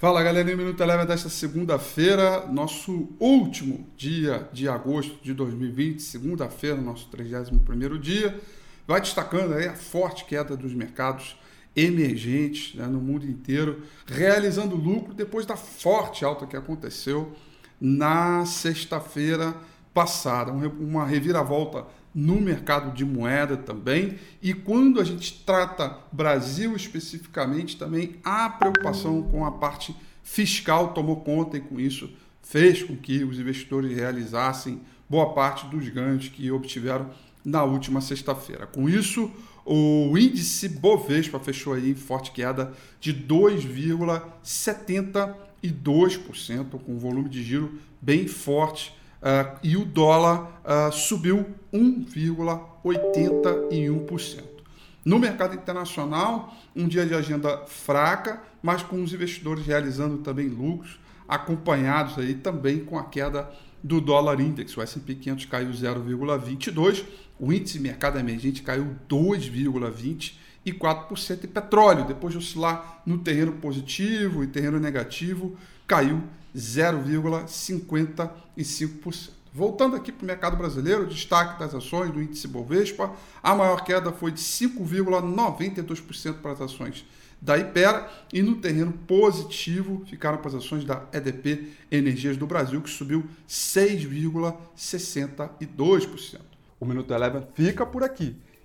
Fala galera, Minuto Eleva desta segunda-feira, nosso último dia de agosto de 2020, segunda-feira, nosso 31 dia. Vai destacando aí a forte queda dos mercados emergentes né, no mundo inteiro, realizando lucro depois da forte alta que aconteceu na sexta-feira passada. Uma reviravolta no mercado de moeda também. E quando a gente trata Brasil especificamente, também há preocupação com a parte fiscal tomou conta e com isso fez com que os investidores realizassem boa parte dos ganhos que obtiveram na última sexta-feira. Com isso, o índice Bovespa fechou aí em forte queda de 2,72%, com volume de giro bem forte uh, e o dólar uh, subiu 1,81%. No mercado internacional, um dia de agenda fraca, mas com os investidores realizando também lucros, acompanhados aí também com a queda do dólar index. O S&P 500 caiu 0,22, o índice mercado emergente caiu 2,20 e 4%. E petróleo, depois de oscilar no terreno positivo e terreno negativo, caiu 0,55%. Voltando aqui para o mercado brasileiro, destaque das ações do índice Bovespa, a maior queda foi de 5,92% para as ações da Ipera e no terreno positivo ficaram para as ações da EDP Energias do Brasil, que subiu 6,62%. O Minuto Eleven fica por aqui.